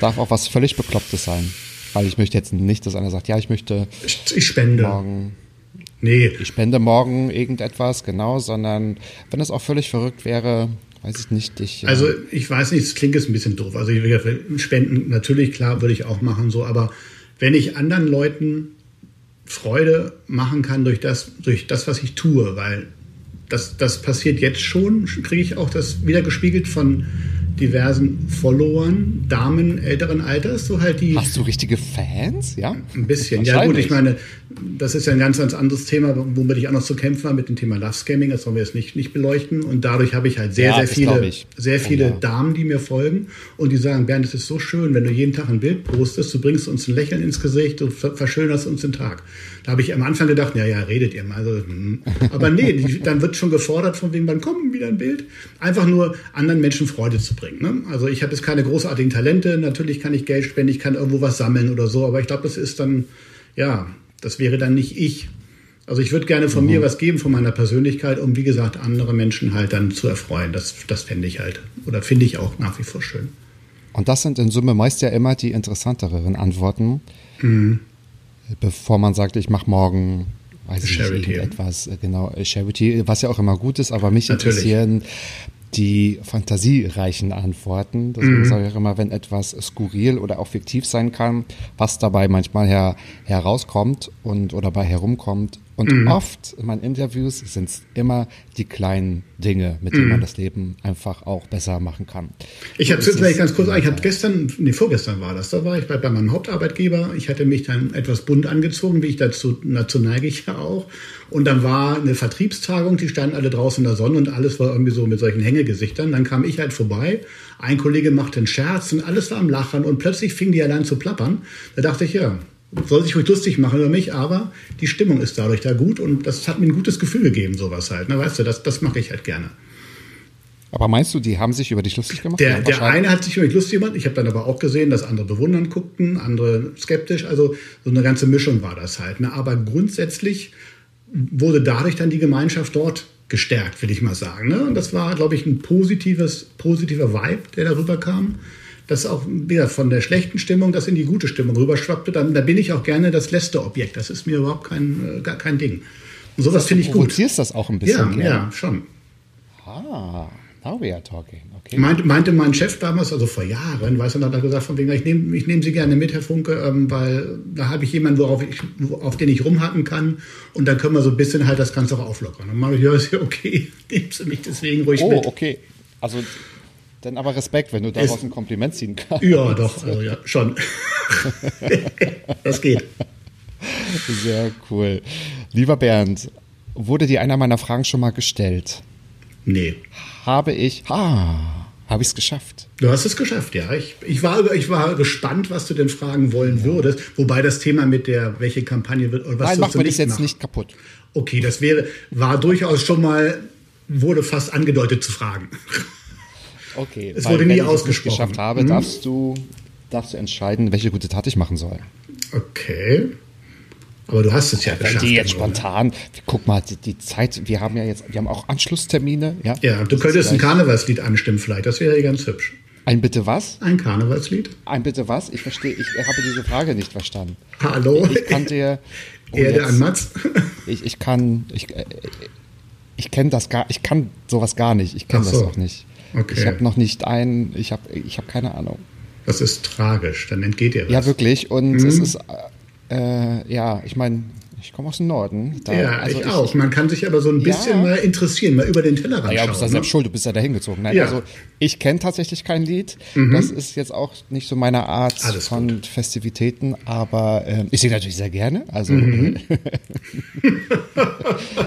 Darf auch was völlig Beklopptes sein. Weil ich möchte jetzt nicht, dass einer sagt, ja, ich möchte Ich, ich spende. morgen, Nee, ich spende morgen irgendetwas, genau, sondern wenn es auch völlig verrückt wäre, weiß ich nicht, ich. äh, Also ich weiß nicht, es klingt jetzt ein bisschen doof. Also ich, will- Spenden, natürlich, klar, würde ich auch machen, so, aber wenn ich anderen Leuten Freude machen kann durch das, durch das, was ich tue, weil das, das passiert jetzt schon, kriege ich auch das wieder gespiegelt von diversen Followern, Damen älteren Alters, so halt die Hast du richtige Fans? Ja? ein bisschen. Ja gut, ich meine, das ist ja ein ganz, ganz anderes Thema, womit ich auch noch zu kämpfen habe mit dem Thema Love Scamming. Das wollen wir jetzt nicht, nicht beleuchten. Und dadurch habe ich halt sehr, Ja, sehr viele, sehr Oh viele ja. Damen, die mir folgen und die sagen, Bernd, es ist so schön, wenn du jeden Tag ein Bild postest, du bringst uns ein Lächeln ins Gesicht, du ver- verschönerst uns den Tag. Da habe ich am Anfang gedacht, ja, ja, redet ihr mal. Also, hm. Aber nee, dann wird schon gefordert, von wegen, wann kommt wieder ein Bild? Einfach nur anderen Menschen Freude zu bringen. Ne? Also ich habe jetzt keine großartigen Talente, natürlich kann ich Geld spenden, ich kann irgendwo was sammeln oder so, aber ich glaube, das ist dann, ja, das wäre dann nicht ich. Also ich würde gerne von mir was geben, von meiner Persönlichkeit, um wie gesagt andere Menschen halt dann zu erfreuen. Das, das fände ich halt oder finde ich auch nach wie vor schön. Und das sind in Summe meist ja immer die interessanteren Antworten, Mhm. bevor man sagt, ich mache morgen, weiß ich Charity, nicht, irgendetwas, äh, genau, Charity, was ja auch immer gut ist, aber mich Natürlich. interessieren die fantasiereichen Antworten. Deswegen Mhm. sage ich auch immer, wenn etwas skurril oder auch fiktiv sein kann, was dabei manchmal her, herauskommt und oder bei herumkommt. Und Mhm. oft in meinen Interviews sind es immer die kleinen Dinge, mit denen man das Leben einfach auch besser machen kann. Ich habe ist vielleicht ganz kurz, ich habe gestern, nee, vorgestern war das, da war ich bei, bei meinem Hauptarbeitgeber. Ich hatte mich dann etwas bunt angezogen, wie ich dazu, dazu neige ich ja auch. Und dann war eine Vertriebstagung, die standen alle draußen in der Sonne und alles war irgendwie so mit solchen Hängegesichtern. Dann kam ich halt vorbei, ein Kollege machte einen Scherz und alles war am Lachen und plötzlich fing die allein zu plappern. Da dachte ich, ja, soll sich ruhig lustig machen über mich, aber die Stimmung ist dadurch da gut und das hat mir ein gutes Gefühl gegeben, sowas halt. Ne? Weißt du, das, das mache ich halt gerne. Aber meinst du, die haben sich über dich lustig gemacht? Der, der eine hat sich über mich lustig gemacht. Ich habe dann aber auch gesehen, dass andere bewundern guckten, andere skeptisch. Also so eine ganze Mischung war das halt. Ne? Aber grundsätzlich wurde dadurch dann die Gemeinschaft dort gestärkt, will ich mal sagen. Ne? Und das war, glaube ich, ein positives, positiver Vibe, der darüber kam. Das auch wieder von der schlechten Stimmung, das in die gute Stimmung rüberschwappte. Dann, da bin ich auch gerne das letzte Objekt. Das ist mir überhaupt kein, äh, gar kein Ding. Und sowas finde ich Du gut. provozierst das auch ein Ja, bisschen. gell? ja, schon. Ah, now we are talking. Okay. Meinte, meinte mein Chef damals, also vor Jahren, weiß er, hat er gesagt, von wegen, ich nehme ich nehm Sie gerne mit, Herr Funke, ähm, weil da habe ich jemanden, worauf ich, auf den ich rumhacken kann und dann können wir so ein bisschen halt das Ganze auch auflockern. Und mal, ja, ist ja okay, <laughs> nehmen Sie mich deswegen ruhig Oh, mit. okay. Also dann aber Respekt, wenn du daraus ein Kompliment ziehen kannst. Ja, doch, also ja, schon. <laughs> das geht. Sehr cool. Lieber Bernd, wurde dir einer meiner Fragen schon mal gestellt? Nee. Habe ich, ah, habe ich es geschafft? Du hast es geschafft, ja. Ich, ich, war, ich war gespannt, was du denn fragen wollen würdest. Wobei das Thema mit der, welche Kampagne wird oder was Nein, wir das jetzt machen? nicht kaputt. Okay, das wäre, war durchaus schon mal, wurde fast angedeutet zu fragen. Okay. Es wurde wenn nie ich es ausgesprochen. geschafft habe, darfst du darfst du entscheiden, welche gute Tat ich machen soll. Okay. Aber du hast es ja Wenn geschafft. die jetzt spontan, guck mal, die, die Zeit, wir haben ja jetzt, wir haben auch Anschlusstermine, ja? Ja, du Das könntest ein Karnevalslied anstimmen vielleicht. Das wäre ja ganz hübsch. Ein bitte was? Ein Karnevalslied? Ein bitte was? Ich verstehe, ich habe diese Frage nicht verstanden. Hallo? Ich kann dir. <laughs> oh, Erde jetzt- an Mats? <laughs> Ich, ich kann, ich, äh, ich kenne das gar, ich kann sowas gar nicht. Ich kenne Ach das so. auch nicht. Okay. Ich habe noch nicht ein, ich habe, ich habe keine Ahnung. Das ist tragisch. Dann entgeht dir was. Ja, wirklich. Und Mhm. es ist, äh, ja, ich meine, ich komme aus dem Norden. Da, Ja, also ich, auch. Man kann sich aber so ein Ja. bisschen mal interessieren, mal über den Tellerrand Naja, du schauen. bist da ne? selbst schuld, du bist ja dahin gezogen. Nein, Ja. also ich kenne tatsächlich kein Lied. Das ist jetzt auch nicht so meine Art Alles von Festivitäten, aber äh, ich singe natürlich sehr gerne. Also <laughs>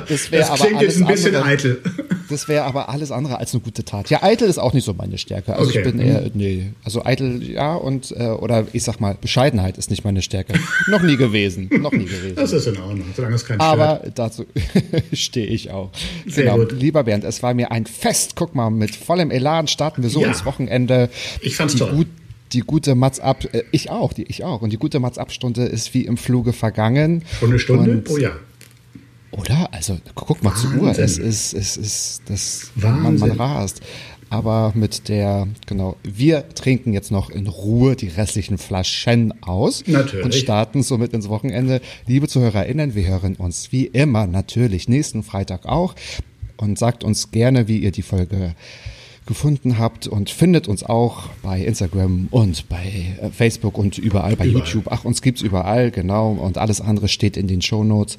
das wäre Das aber klingt alles jetzt ein bisschen andere, eitel. Das wäre aber alles andere als eine gute Tat. Ja, eitel ist auch nicht so meine Stärke. Also Okay. ich bin eher, nee, also eitel ja und äh, oder ich sag mal Bescheidenheit ist nicht meine Stärke. noch nie gewesen, noch nie gewesen. Das ist in Ordnung, solange es kein Aber dazu <laughs> stehe ich auch. Sehr genau. gut. Lieber Bernd, es war mir ein Fest. Guck mal, mit vollem Elan starten wir so Ja. ins Wochenende. Ich fand's die toll. Gut, die gute Mats ab, äh, ich auch, die, ich auch. Und die gute Mats ab Stunde ist wie im Fluge vergangen. Schon eine Stunde? Und, oh ja. Oder? Also guck mal zur Uhr. Wahnsinn. Es ist, es ist, das, man, man Wahnsinn. rast. Aber mit der, genau, wir trinken jetzt noch in Ruhe die restlichen Flaschen aus Natürlich. und starten somit ins Wochenende. Liebe ZuhörerInnen, wir hören uns wie immer natürlich nächsten Freitag auch und sagt uns gerne, wie ihr die Folge gefunden habt und findet uns auch bei Instagram und bei äh, Facebook und überall bei Überall. YouTube. Ach, uns gibt's überall, genau. Und alles andere steht in den Shownotes.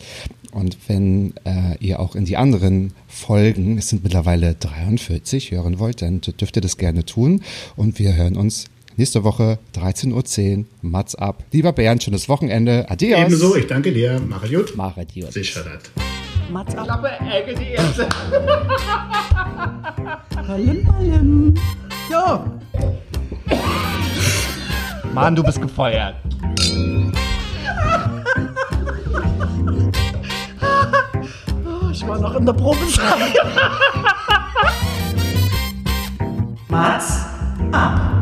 Und wenn äh, ihr auch in die anderen Folgen, es sind mittlerweile 43, hören wollt, dann dürft ihr das gerne tun. Und wir hören uns nächste Woche 13.10 Uhr. Mats ab. Lieber Bernd, schönes Wochenende. Adios. Ebenso, ich danke dir. Mach es gut. Mach adios. Sicher das. Mats ab. Ballim, ballim. So, Mann, du bist gefeuert. ich war noch in der Probe. Mats ab.